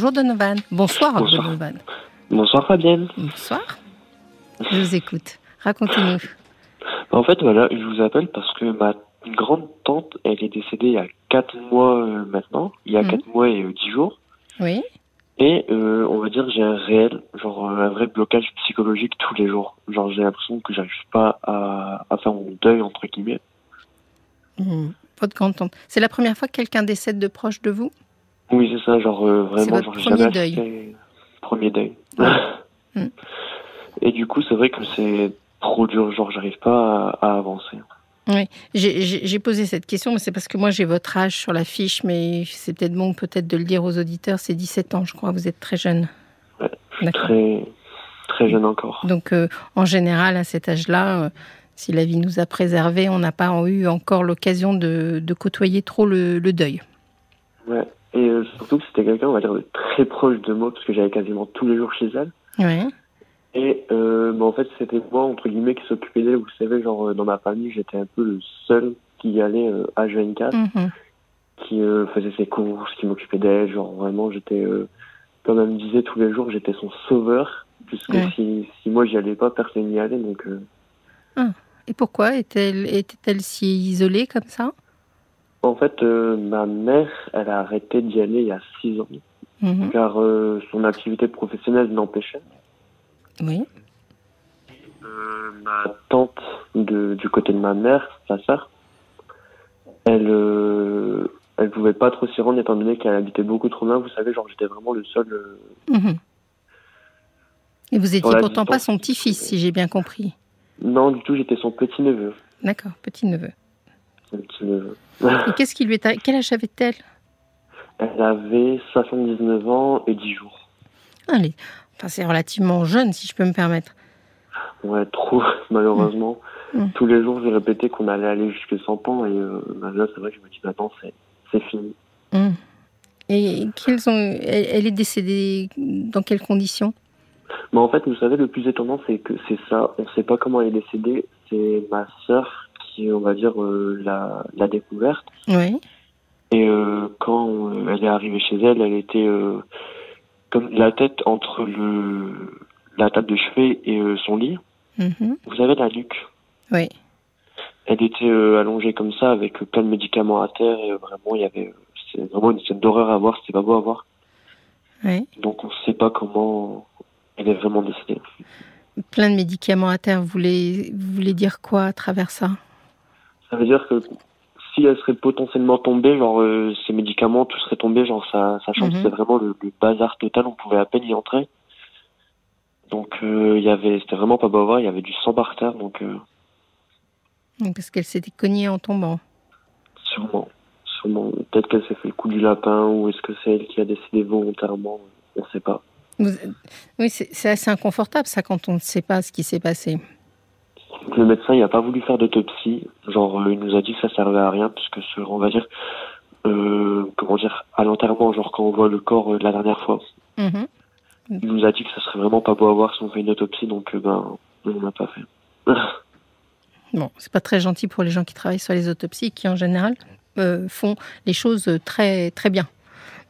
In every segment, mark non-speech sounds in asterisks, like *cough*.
Bonjour Donovan. Bonsoir, Bonsoir. Donovan. Bonsoir Fabienne. Bonsoir. Je vous écoute. Racontez-nous. En fait, voilà, je vous appelle parce que ma grande tante, elle est décédée il y a 4 mois euh, maintenant, il y a Mhm. 4 mois et euh, 10 jours. Oui. Et euh, on va dire que j'ai un réel, genre euh, un vrai blocage psychologique tous les jours. Genre j'ai l'impression que j'arrive pas à, à faire mon deuil, entre guillemets. Hmm. Votre grande-tante. C'est la première fois que quelqu'un décède de proche de vous? Oui, c'est ça, genre euh, vraiment, genre premier jamais deuil. fait- Premier deuil. *laughs* Mm. Et du coup, c'est vrai que c'est trop dur, genre j'arrive pas à, à avancer. J'ai- J'ai posé cette question, mais c'est parce que moi j'ai votre âge sur la fiche, mais c'est peut-être bon peut-être de le dire aux auditeurs, c'est 17 ans, je crois, vous êtes très jeune. Ouais, je suis très, très jeune encore. Donc euh, en général, à cet âge-là, euh, si la vie nous a préservés, on n'a pas eu encore l'occasion de, de côtoyer trop le, le deuil. Ouais. Et euh, surtout que c'était quelqu'un, on va dire, de très proche de moi, parce que j'allais quasiment tous les jours chez elle. Ouais. Et euh, bah, en fait, c'était moi, entre guillemets, qui s'occupait d'elle. Vous savez, genre, euh, dans ma famille, j'étais un peu le seul qui y allait euh, à 24, Mhm. qui euh, faisait ses courses, qui m'occupait d'elle. Genre, vraiment, j'étais, comme elle me disait tous les jours, j'étais son sauveur. Puisque Ouais. si, si moi, j'y allais pas, personne n'y allait. Donc, euh, Et pourquoi était-elle était-elle si isolée comme ça? En fait, euh, ma mère, elle a arrêté d'y aller il y a 6 ans. Mhm. Car euh, son activité professionnelle l'empêchait. Oui. Euh, ma tante de, du côté de ma mère, sa sœur, elle elle pouvait pas trop s'y rendre étant donné qu'elle habitait beaucoup trop loin. Vous savez, genre j'étais vraiment le seul. Mhm. Et vous étiez pourtant pas son petit-fils, si j'ai bien compris. Non, du tout, j'étais son petit neveu. D'accord, petit-neveu. Neveu. Et qu'est-ce qui lui est Quel âge avait-elle? Elle avait 79 ans et 10 jours. Allez, enfin, c'est relativement jeune, si je peux me permettre. Ouais, trop, *laughs* malheureusement. Mm. Tous les jours, je répétais qu'on allait aller jusque 100 ans et euh, bah, là, c'est vrai que je me dis maintenant, c'est, c'est fini. Mhm. Et quelles sont... elle, est décédée dans quelles conditions? Mais en fait, vous savez, le plus étonnant, c'est que c'est ça. On sait pas comment elle est décédée. C'est ma sœur qui, on va dire, euh, l'a, l'a découverte. Oui. Et euh, quand euh, elle est arrivée chez elle, elle était comme la tête entre le la table de chevet et son lit. Mhm. Vous savez, la nuque. Oui. Elle était allongée comme ça avec plein de médicaments à terre et vraiment, il y avait... c'est vraiment une scène d'horreur à voir, c'était pas beau à voir. Oui. Donc on sait pas comment elle est vraiment décédée. Plein de médicaments à terre, vous voulez, vous voulez dire quoi à travers ça? Ça veut dire que si elle serait potentiellement tombée, genre euh, ces médicaments, tout serait tombé, genre ça, ça change, Mhm. c'était vraiment le, le bazar total, on pouvait à peine y entrer. Donc euh, il y avait, c'était vraiment pas beau à voir, il y avait du sang par terre, donc euh, Parce qu'elle s'était cognée en tombant. sûrement, sûrement, peut-être qu'elle s'est fait le coup du lapin ou est-ce que c'est elle qui a décidé volontairement, on sait pas. Vous- Oui, c'est assez inconfortable ça quand on ne sait pas ce qui s'est passé. Donc, le médecin, il a pas voulu faire d'autopsie, genre euh, il nous a dit que ça servait à rien puisque ce, on va dire, euh, comment dire, à l'enterrement, genre quand on voit le corps euh, la dernière fois. Mhm. Il nous a dit que ça serait vraiment pas beau à voir si on fait une autopsie, donc euh, ben, on n'a pas fait. *laughs* Bon, c'est pas très gentil pour les gens qui travaillent sur les autopsies, qui en général font les choses très très bien.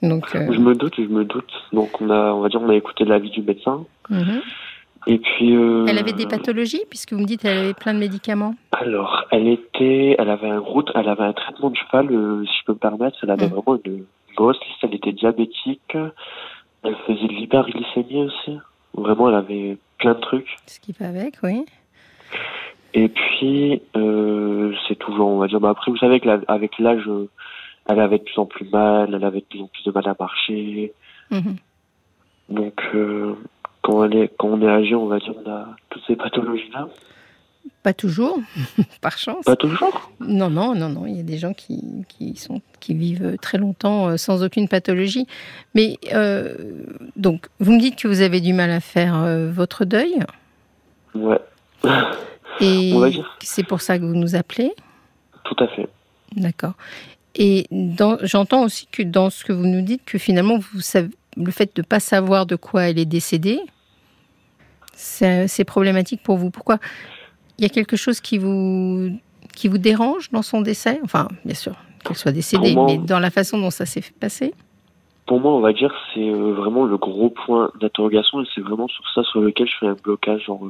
Donc, Je me doute, je me doute. Donc on a, on va dire, on a écouté l'avis du médecin. mhm. Et puis. euh, elle avait des pathologies puisque vous me dites qu'elle avait plein de médicaments. Alors, elle était, elle avait un route, elle avait un traitement de cheval, euh, si je peux me permettre. Elle avait Mm. vraiment une grosse liste. Elle était diabétique. Elle faisait de l'hyperglycémie aussi. Vraiment, elle avait plein de trucs. Ce qui va avec, oui. Et puis, euh, c'est toujours, on va dire, bah après, vous savez qu'avec l'âge, euh, elle avait de plus en plus mal, elle avait de plus en plus de mal à marcher. Mhm. Donc, euh, quand, elle est, quand on est âgé, on va dire, on a toutes ces pathologies-là. Pas toujours, *laughs* par chance. Pas toujours. Non, non, non, non. Il y a des gens qui, qui, sont, qui vivent très longtemps euh, sans aucune pathologie. Mais euh, donc, vous me dites que vous avez du mal à faire euh, votre deuil. Ouais, *laughs* Et On c'est pour ça que vous nous appelez. tout à fait. D'accord. Et j'entends aussi que dans ce que vous nous dites, que finalement, vous savez, le fait de ne pas savoir de quoi elle est décédée, c'est problématique pour vous. Pourquoi? Il y a quelque chose qui vous, qui vous dérange dans son décès? Enfin, bien sûr, qu'elle soit décédée, mais dans la façon dont ça s'est fait passer? Pour moi, on va dire, c'est vraiment le gros point d'interrogation et c'est vraiment sur ça sur lequel je fais un blocage. Genre,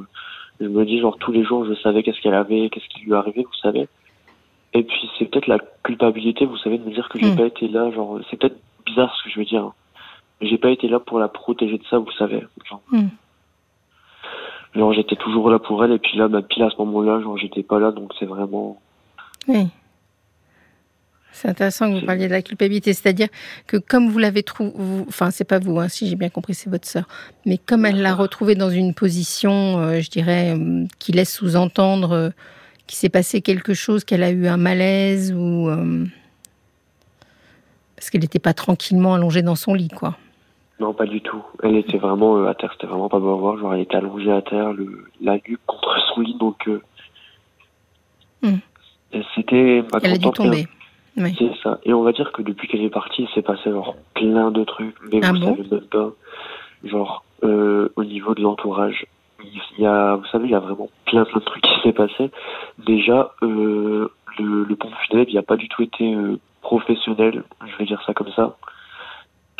je me dis, genre, tous les jours, je savais qu'est-ce qu'elle avait, qu'est-ce qui lui arrivait, vous savez. Et puis, c'est peut-être la culpabilité, vous savez, de me dire que j'ai Mm. pas été là. Genre, c'est peut-être bizarre ce que je veux dire. J'ai pas été là pour la protéger de ça, vous savez. Genre, Mm. genre j'étais toujours là pour elle et puis là, bah, pile à ce moment-là, genre, j'étais pas là, donc c'est vraiment. Oui. C'est intéressant que vous parliez de la culpabilité, c'est-à-dire que comme vous l'avez trouvé, enfin c'est pas vous, hein, si j'ai bien compris, c'est votre sœur, mais comme elle l'a retrouvée dans une position, euh, je dirais, euh, qui laisse sous-entendre euh, qu'il s'est passé quelque chose, qu'elle a eu un malaise ou parce qu'elle n'était pas tranquillement allongée dans son lit, quoi. Non, pas du tout. Elle était vraiment euh, à terre, c'était vraiment pas beau à voir. Genre, elle était allongée à terre, le, la nuque contre son lit, donc. euh, C'était. ma Elle a dû contente, tomber. Oui. C'est ça. Et on va dire que depuis qu'elle est partie, il s'est passé genre plein de trucs. Mais Ah vous bon savez même pas. Genre, euh, au niveau de l'entourage, il y a, vous savez, il y a vraiment plein plein de trucs qui s'est passé. Déjà, euh, le, le pont funèbre, il n'a pas du tout été professionnel, je vais dire ça comme ça.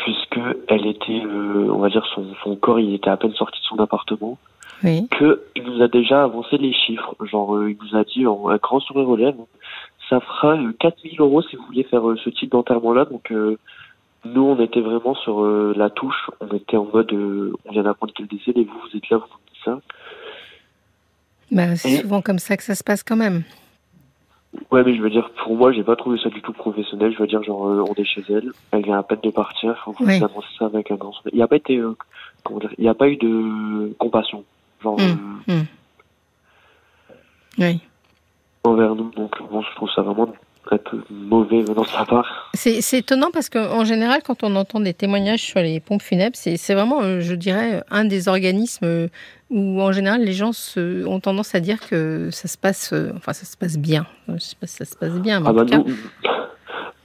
Puisque elle était, euh, on va dire, son, son corps, il était à peine sorti de son appartement Oui. que il nous a déjà avancé les chiffres. Genre, euh, il nous a dit en un grand sourire aux lèvres, ça fera euh, 4000 euros si vous vouliez faire euh, ce type d'enterrement-là. Donc, euh, nous, on était vraiment sur euh, la touche. On était en mode, euh, on vient d'apprendre qu'elle décède et vous, vous êtes là, vous dites ça. Bah, c'est Et- souvent comme ça que ça se passe quand même. Ouais, mais je veux dire, pour moi, j'ai pas trouvé ça du tout professionnel. Je veux dire, genre, euh, on est chez elle, elle vient à peine de partir, faut vous Oui. annoncer ça avec un grand sourire. Il n'y a pas été, euh, comment dire, il n'y a pas eu de compassion. Genre, Mm. euh, Oui. envers nous. Donc, bon, je trouve ça vraiment mauvais venant de sa part. C'est étonnant parce qu'en général, quand on entend des témoignages sur les pompes funèbres, c'est vraiment, euh, je dirais, un des organismes euh, où en général les gens se- ont tendance à dire que ça se passe, euh, enfin ça se passe bien. Je sais pas si ça se passe bien, mais Ah en bah tout cas,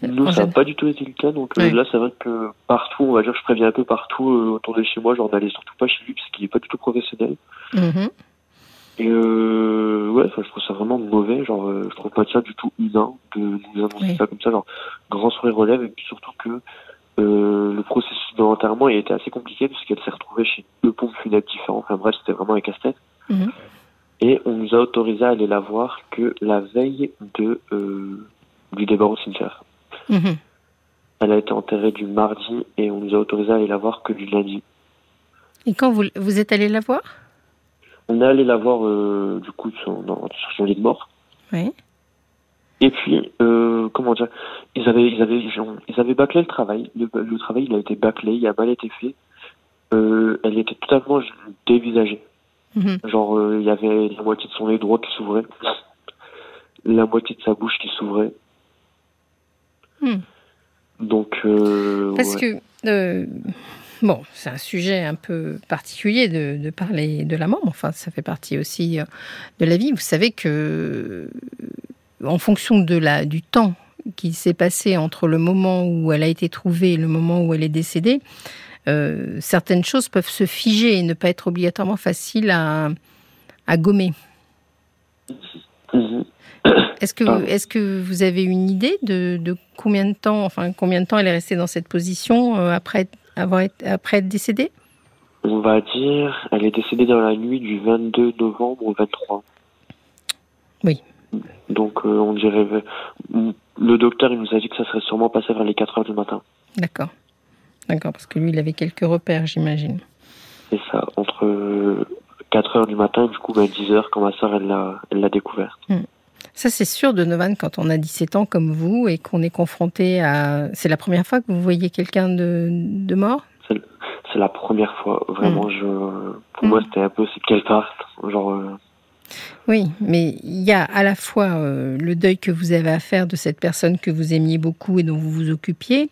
nous, nous ça n'a pas du tout été le cas. Donc là, c'est vrai que partout, on va dire, je préviens un peu partout euh, autour de chez moi, genre n'allez surtout pas chez lui parce qu'il est pas du tout professionnel. Mhm. Et euh, ouais, je trouve ça vraiment mauvais. Genre, euh, je trouve pas ça du tout humain de nous annoncer Oui. ça comme ça. Genre, grand sourire relève et puis surtout que euh, le processus de l'enterrement il était assez compliqué puisqu'elle s'est retrouvée chez deux pompes funèbres différents. Enfin bref, c'était vraiment un casse-tête. Mhm. Et on nous a autorisé à aller la voir que la veille de euh, du départ au cimetière. Mhm. Elle a été enterrée du mardi et on nous a autorisé à aller la voir que du lundi. Et quand vous, vous êт allé la voir? On est allé la voir euh, du coup sur, dans- sur son lit de mort. Oui. Et puis, euh, comment dire, ils avaient, ils avaient, genre, ils avaient bâclé le travail. Le, le travail, il a été bâclé, il a mal été fait. Euh, elle était totalement dévisagée. Mhm. Genre, euh, il y avait la moitié de son œil droit qui s'ouvrait, la moitié de sa bouche qui s'ouvrait. Hmm. Donc, euh, Parce ouais. que, euh, bon, c'est un sujet un peu particulier de, de parler de la mort, mais enfin, ça fait partie aussi euh, de la vie. Vous savez que, euh, en fonction de la, du temps qui s'est passé entre le moment où elle a été trouvée et le moment où elle est décédée, euh, certaines choses peuvent se figer et ne pas être obligatoirement faciles à, à gommer. Mhm. Est-ce que, est-ce que vous avez une idée de, de combien de temps, enfin combien de temps elle est restée dans cette position euh, après été, après être décédée? On va dire, elle est décédée dans la nuit du 22 novembre au 23. Oui. Donc, euh, on dirait, le docteur, il nous a dit que ça serait sûrement passé vers les 4 heures du matin. D'accord, d'accord, parce que lui, il avait quelques repères, j'imagine. C'est ça, entre euh, 4 heures du matin, du coup, ben, 10 heures, quand ma soeur, elle l'a, découverte. Ça, c'est sûr, Donovan, quand on a 17 ans comme vous et qu'on est confronté à. C'est la première fois que vous voyez quelqu'un de, de mort? C'est la première fois, vraiment, je, pour moi, c'était un peu, qu'elle parte. Genre, euh, Oui, mais il y a à la fois euh, le deuil que vous avez à faire de cette personne que vous aimiez beaucoup et dont vous vous occupiez.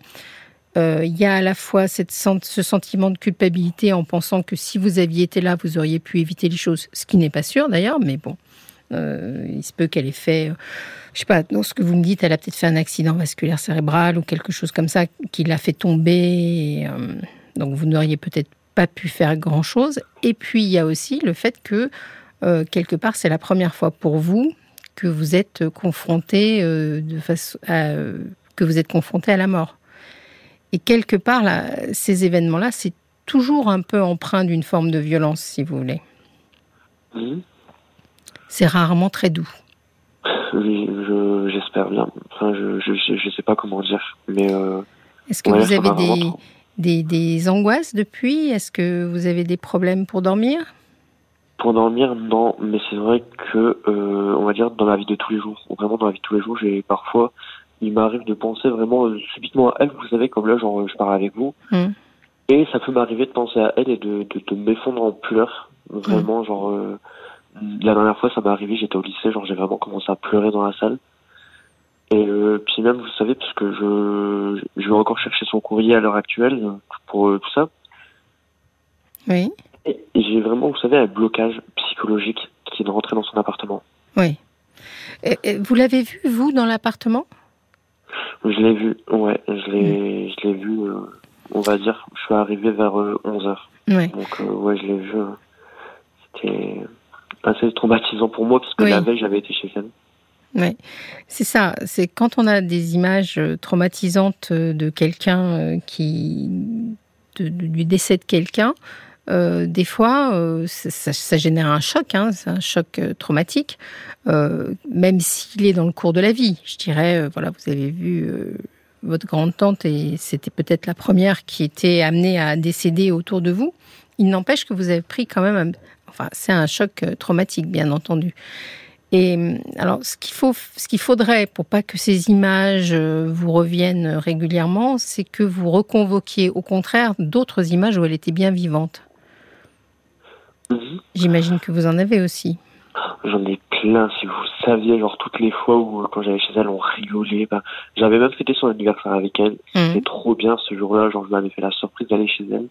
Euh, Il y a à la fois cette, ce sentiment de culpabilité en pensant que si vous aviez été là, vous auriez pu éviter les choses, ce qui n'est pas sûr d'ailleurs, mais bon, euh, il se peut qu'elle ait fait, euh, je sais pas, dans ce que vous me dites, elle a peut-être fait un accident vasculaire cérébral ou quelque chose comme ça qui l'a fait tomber. euh, donc vous n'auriez peut-être pas pu faire grand-chose. Et puis il y a aussi le fait que quelque part, c'est la première fois pour vous que vous êtes confronté à, que vous êtes confronté à la mort. Et quelque part, ces événements-là, c'est toujours un peu empreint d'une forme de violence, si vous voulez. Mhm. C'est rarement très doux. Oui, je- j'espère bien. Enfin, je, je sais pas comment dire, mais euh, Est-ce que Ouais, vous avez des, des, des angoisses depuis? Est-ce que vous avez des problèmes pour dormir? Pour dormir, non, mais c'est vrai que, euh, on va dire, dans la vie de tous les jours, vraiment dans la vie de tous les jours, j'ai parfois, il m'arrive de penser vraiment euh, subitement à elle, vous savez, comme là, genre, je parle avec vous, Mhm. et ça peut m'arriver de penser à elle et de, de, de m'effondrer en pleurs, vraiment, genre, la dernière fois, ça m'est arrivé, j'étais au lycée, genre, j'ai vraiment commencé à pleurer dans la salle, et euh, puis même, vous savez, parce que je, je vais encore chercher son courrier à l'heure actuelle, euh, pour euh, tout ça, Oui. et et j'ai vraiment, vous savez, un blocage psychologique qui est rentré dans son appartement. Oui. Et- et Vous l'avez vu, vous, dans l'appartement? Je l'ai vu, ouais, je l'ai, je l'ai vu, euh, on va dire, je suis arrivé vers 11h. Oui. Donc, ouais, je l'ai vu. C'était assez traumatisant pour moi, parce que Oui. la veille, j'avais été chez elle. Oui, c'est ça. C'est quand on a des images euh, traumatisantes euh, de quelqu'un euh, qui. de- de- du décès de quelqu'un, euh, des fois, euh, ça, ça- ça génère un choc, hein, c'est un choc euh, traumatique, même s'il est dans le cours de la vie. Je dirais, voilà, vous avez vu votre grande-tante et c'était peut-être la première qui était amenée à décéder autour de vous. Il n'empêche que vous avez pris quand même. Enfin, c'est un choc euh, traumatique, bien entendu. Et euh, alors, ce qu'il faut, ce qu'il faudrait pour pas que ces images euh, vous reviennent régulièrement, c'est que vous reconvoquiez au contraire d'autres images où elle était bien vivante. J'imagine que vous en avez aussi. J'en ai plein, si vous saviez, genre toutes les fois où, quand j'allais chez elle, on rigolait. Ben, j'avais même fêté son anniversaire avec elle. Mhm. C'était trop bien ce jour-là, genre, je m'avais fait la surprise d'aller chez elle.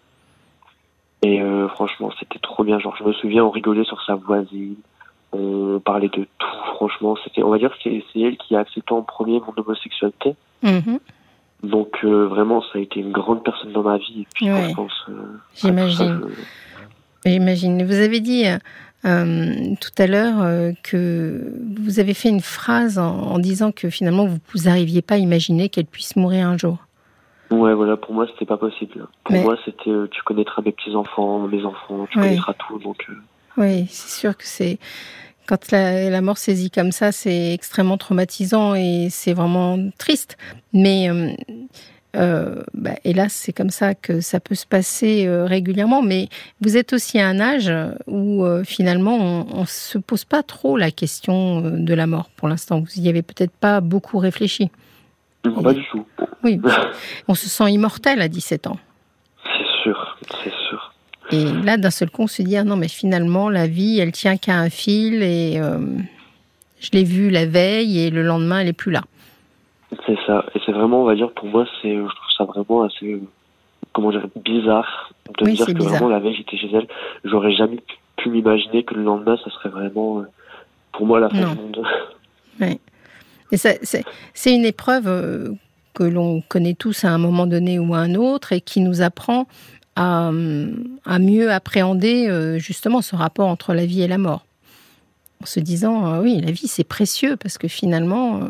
Et euh, franchement, c'était trop bien. Genre, je me souviens, on rigolait sur sa voisine. On parlait de tout, franchement. C'était, on va dire, que c'est c'est elle qui a accepté en premier mon homosexualité. Mhm. Donc euh, vraiment, ça a été une grande personne dans ma vie. Et puis, Ouais. je pense. euh, J'imagine. ça, J'imagine. Vous avez dit euh, tout à l'heure que vous avez fait une phrase en, en disant que finalement vous vous n'arriviez pas à imaginer qu'elle puisse mourir un jour. Ouais, voilà, pour moi, c'était pas possible. Pour Mais- moi, c'était, euh, tu connaîtras mes petits enfants, mes enfants, tu Ouais. connaîtras tout. Donc, euh, Oui, c'est sûr que c'est quand la, la mort saisit comme ça, c'est extrêmement traumatisant et c'est vraiment triste. Mais euh, bah, hélas, c'est comme ça que ça peut se passer euh, régulièrement. Mais vous êtes aussi à un âge où euh, finalement on, on se pose pas trop la question de la mort pour l'instant. Vous y avez peut-être pas beaucoup réfléchi. Pas du tout. Oui, *laughs* on se sent immortel à 17 ans. C'est sûr, c'est sûr. Et là, d'un seul coup, on se dit ah non, mais finalement, la vie, elle tient qu'à un fil et euh, je l'ai vue la veille et le lendemain, elle est plus là. C'est ça. Et c'est vraiment, on va dire, pour moi, c'est, je trouve ça vraiment assez, comment dire, bizarre de Oui, dire que bizarre. vraiment la veille j'étais chez elle. J'aurais jamais pu- m'imaginer que le lendemain, ça serait vraiment, euh, pour moi, la fin du monde. Ça, c'est, une épreuve euh, que l'on connaît tous à un moment donné ou à un autre et qui nous apprend à, euh, à mieux appréhender euh, justement ce rapport entre la vie et la mort. En se disant, euh, oui, la vie c'est précieux parce que finalement,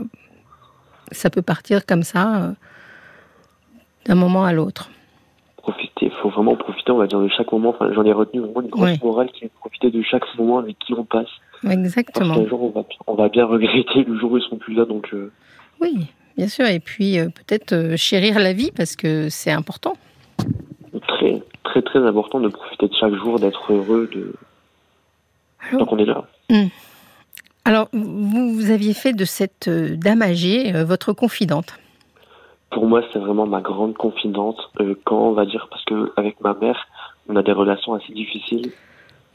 ça peut partir comme ça d'un moment à l'autre. Profiter, faut vraiment profiter, on va dire, de chaque moment. Enfin, j'en ai retenu vraiment une grosse morale qui est de profiter de chaque moment avec qui on passe. Parce Exactement. qu'un jour, on va, on va bien regretter le jour où ils seront plus là. Donc, euh, Oui, bien sûr. Et puis euh, peut-être euh, chérir la vie parce que c'est important. très, très, très important de profiter de chaque jour, d'être heureux, de, Alors- tant qu'on est là. Alors, vous, vous aviez fait de cette dame âgée votre confidente. Pour moi, c'est vraiment ma grande confidente. quand on va dire, parce que avec ma mère, on a des relations assez difficiles.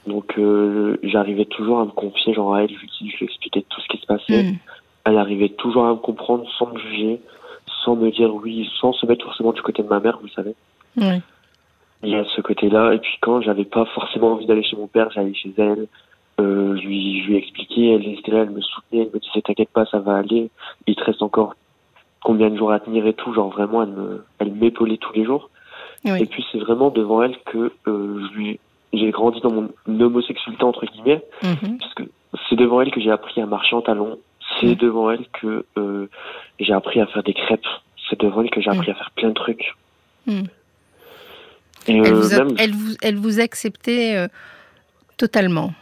Donc, euh, j'arrivais toujours à me confier, genre à elle, je, lui- je lui expliquais tout ce qui se passait. Mm. Elle arrivait toujours à me comprendre sans me juger, sans me dire oui, sans se mettre forcément du côté de ma mère, vous savez. Ouais. Il y a ce côté-là. Et puis quand j'avais pas forcément envie d'aller chez mon père, j'allais chez elle. Euh, je, lui, je lui expliquais, elle était là, elle me soutenait, elle me disait t'inquiète pas, ça va aller. Il te reste encore combien de jours à tenir et tout. Genre vraiment, elle me, elle m'épaulait tous les jours. Oui. Et puis c'est vraiment devant elle que euh, je lui, j'ai grandi dans mon homosexualité entre guillemets, Mhm. parce que c'est devant elle que j'ai appris à marcher en talons. C'est Mm. devant elle que euh, j'ai appris à faire des crêpes. C'est devant elle que j'ai appris à faire plein de trucs. Hmm. elle, vous elle, vous, elle, vous acceptait euh, totalement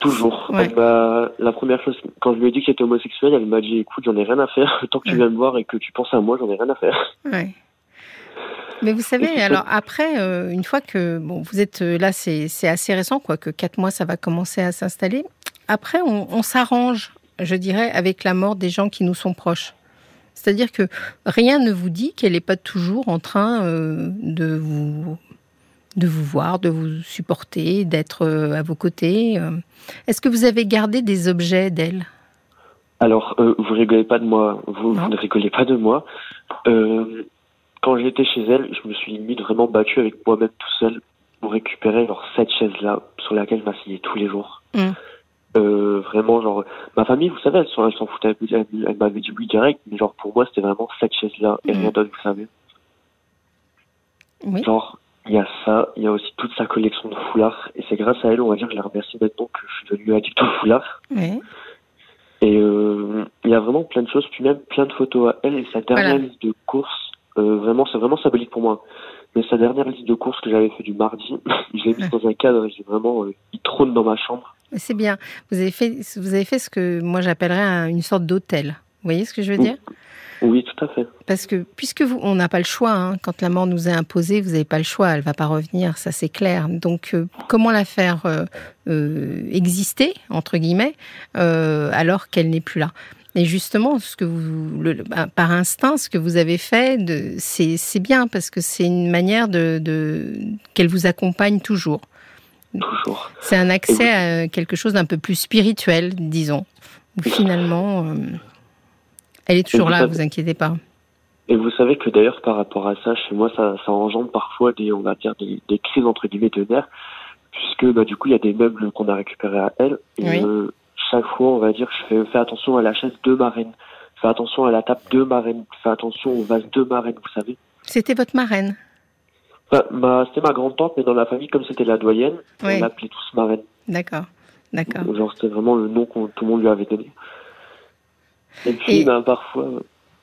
Toujours. la première chose, quand je lui ai dit que j'étais homosexuel, elle m'a dit écoute, j'en ai rien à faire. *laughs* Tant que tu viens me voir et que tu penses à moi, j'en ai rien à faire. Ouais. Mais vous savez, alors après, euh, une fois que bon, vous êtes euh, là, c'est assez récent, quoi, que quatre mois, ça va commencer à s'installer. Après, on, s'arrange, je dirais, avec la mort des gens qui nous sont proches. C'est-à-dire que rien ne vous dit qu'elle n'est pas toujours en train euh, de vous de vous voir, de vous supporter, d'être à vos côtés. Est-ce que vous avez gardé des objets d'elle? Alors, vous rigolez pas de moi. Vous, vous, ne rigolez pas de moi quand j'étais chez elle, je me suis limite vraiment battu avec moi-même tout seul pour récupérer genre cette chaise là sur laquelle je m'asseyais tous les jours. Mm. Euh, vraiment genre ma famille vous savez elle s'en foutait elle, elle m'avait dit oui direct mais genre pour moi c'était vraiment cette chaise là et rien mm. d'autre vous savez oui. genre il y a ça il y a aussi toute sa collection de foulards et c'est grâce à elle on va dire que je la remercie maintenant que je suis devenu addict aux foulards oui. et euh, il y a vraiment plein de choses puis même plein de photos à elle et sa dernière liste de courses euh, vraiment, c'est vraiment symbolique pour moi. Mais sa dernière liste de courses que j'avais fait du mardi, *laughs* je l'ai mise dans un cadre, j'ai vraiment, euh, il trône dans ma chambre. C'est bien. Vous avez fait, vous avez fait ce que moi j'appellerais une sorte d'hôtel. Vous voyez ce que je veux dire? Oui, tout à fait. Parce que puisque vous, on n'a pas le choix, hein, quand la mort nous est imposée, vous n'avez pas le choix, elle va pas revenir, ça c'est clair. Donc euh, comment la faire exister entre guillemets alors qu'elle n'est plus là? Et justement, ce que vous, le, bah, par instinct, ce que vous avez fait, c'est bien parce que c'est une manière de, de qu'elle vous accompagne toujours. Toujours. C'est un accès à quelque chose d'un peu plus spirituel, disons. finalement, euh, elle est toujours là, vous inquiétez pas. Et vous savez que d'ailleurs, par rapport à ça, chez moi, ça, ça engendre parfois des, on va dire, des, des crises entre guillemets de nerfs, puisque bah, du coup, il y a des meubles qu'on a récupérés à elle. Et oui. Euh, chaque fois, on va dire, je fais, attention à la chaise de marraine, fais attention à la table de marraine, fais attention au vase de marraine, vous savez. C'était votre marraine bah, C'était ma grande-tante, mais dans la famille, comme c'était la doyenne, on l'appelait tous marraine. D'accord, d'accord. Genre, c'était vraiment le nom que tout le monde lui avait donné. Et puis, ben, parfois,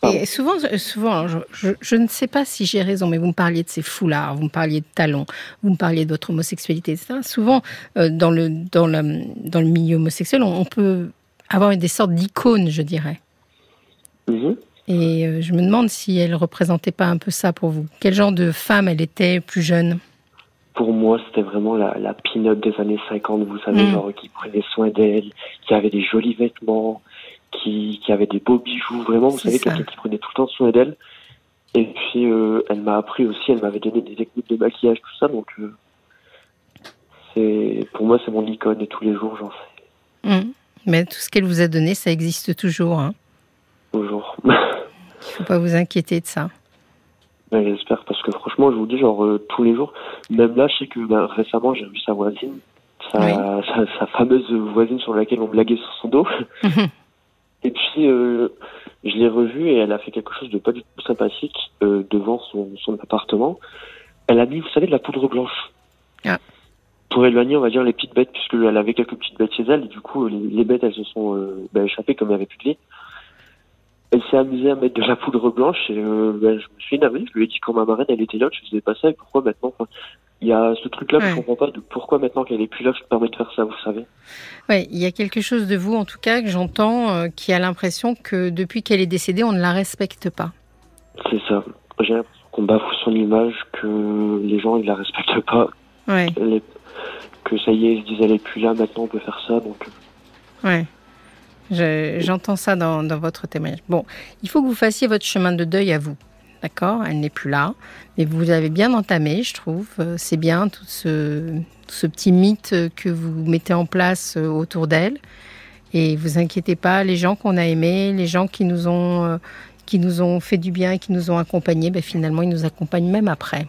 et souvent, souvent je, ne sais pas si j'ai raison, mais vous me parliez de ces foulards, vous me parliez de talons, vous me parliez de votre homosexualité, etc. Souvent, euh, dans, le, dans, le, dans le milieu homosexuel, on, peut avoir des sortes d'icônes, je dirais. Mhm. Et euh, je me demande si elle représentait pas un peu ça pour vous. Quel genre de femme elle était plus jeune? Pour moi, c'était vraiment la, la pin-up des années 50, vous savez, mm. genre qui prenait soin d'elle, qui avait des jolis vêtements, qui, qui avait des beaux bijoux, vraiment, vous savez, quelqu'un qui prenait tout le temps soin d'elle. Et puis, euh, elle m'a appris aussi, elle m'avait donné des techniques de maquillage, tout ça, donc euh, c'est pour moi, c'est mon icône et tous les jours, j'en sais. Mmh. Mais tout ce qu'elle vous a donné, ça existe toujours. Hein. Toujours. Il *laughs* ne faut pas vous inquiéter de ça. Ben, J'espère, parce que franchement, je vous dis, genre, euh, tous les jours, même là, je sais que ben, récemment, j'ai vu sa voisine, sa, sa, fameuse voisine sur laquelle on blaguait sur son dos. Et puis, euh, je l'ai revue et elle a fait quelque chose de pas du tout sympathique euh, devant son, son, appartement. Elle a mis, vous savez, de la poudre blanche. Ah. Pour éloigner, on va dire, les petites bêtes, puisqu'elle avait quelques petites bêtes chez elle. Et du coup, les, bêtes, elles se sont euh, ben, échappées comme il n'y avait plus de vie. Elle s'est amusée à mettre de la poudre blanche et euh, ben, je me suis énervé. Je lui ai dit quand ma marraine, elle était là, je faisais pas ça et pourquoi maintenant il y a ce truc-là que je comprends pas de pourquoi maintenant qu'elle est plus là, je me permets de faire ça, vous savez. Oui, il y a quelque chose de vous, en tout cas, que j'entends, euh, qui a l'impression que depuis qu'elle est décédée, on ne la respecte pas. C'est ça. J'ai l'impression qu'on bafoue son image, que les gens, ils la respectent pas. Ouais. Que ça y est, ils se disent, elle est plus là, maintenant on peut faire ça, donc. Ouais. J'entends ça dans, dans votre témoignage. Bon, il faut que vous fassiez votre chemin de deuil à vous d'accord Elle n'est plus là. Mais vous avez bien entamé, je trouve. Euh, c'est bien tout ce, petit mythe que vous mettez en place euh, autour d'elle. Et vous inquiétez pas, les gens qu'on a aimés, les gens qui nous ont, euh, qui nous ont fait du bien, qui nous ont accompagnés, ben finalement, ils nous accompagnent même après.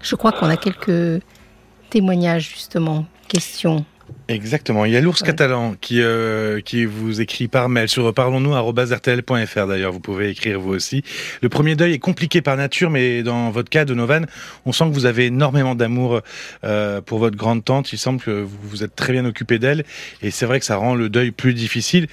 Je crois qu'on a quelques témoignages, justement, questions. Exactement. Il y a l'ours catalan qui, euh, qui vous écrit par mail sur parlons-nous.rtl.fr d'ailleurs. Vous pouvez écrire vous aussi. Le premier deuil est compliqué par nature, mais dans votre cas, Donovan, on sent que vous avez énormément d'amour euh, pour votre grande tante. Il semble que vous vous êtes très bien occupé d'elle. Et c'est vrai que ça rend le deuil plus difficile.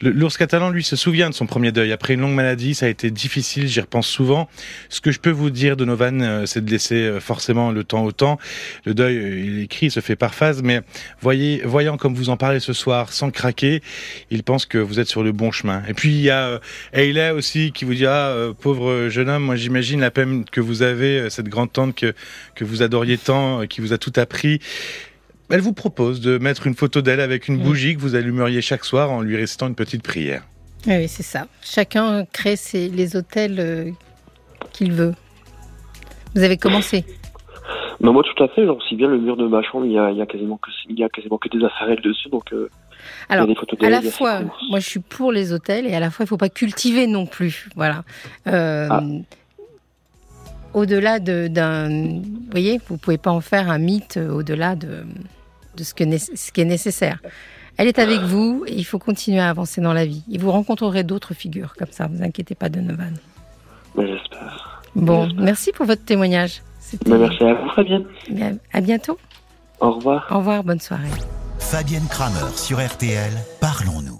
L'ours catalan, lui, se souvient de son premier deuil. Après une longue maladie, ça a été difficile. J'y repense souvent. Ce que je peux vous dire, Donovan, euh, c'est de laisser forcément le temps au temps. Le deuil, il écrit, il se fait par phase. Mais voyez, voyant comme vous en parlez ce soir, sans craquer, il pense que vous êtes sur le bon chemin. Et puis, il y a Ayla aussi qui vous dit, ah, pauvre jeune homme, moi j'imagine la peine que vous avez, cette grande tante que, que vous adoriez tant, qui vous a tout appris. Elle vous propose de mettre une photo d'elle avec une bougie que vous allumeriez chaque soir en lui récitant une petite prière. Oui, c'est ça. Chacun crée ses, les hôtels euh, qu'il veut. Vous avez commencé bah, Moi, tout à fait. Genre, si bien le mur de ma chambre, il y a, quasiment, que, il y a quasiment que des affaires dessus. Donc, euh, Alors, à la fois, moi, je suis pour les hôtels et à la fois, il ne faut pas cultiver non plus. Voilà. Euh, ah. Au-delà d'un. Vous voyez, vous ne pouvez pas en faire un mythe au-delà de, de ce, que, ce qui est nécessaire. Elle est avec vous et il faut continuer à avancer dans la vie. Et vous rencontrerez d'autres figures comme ça, vous inquiétez pas, Donovan. J'espère. Bon, merci pour votre témoignage. Merci à vous, Fabienne. À bientôt. Au revoir. Au revoir, bonne soirée. Fabienne Kramer sur RTL, parlons-nous.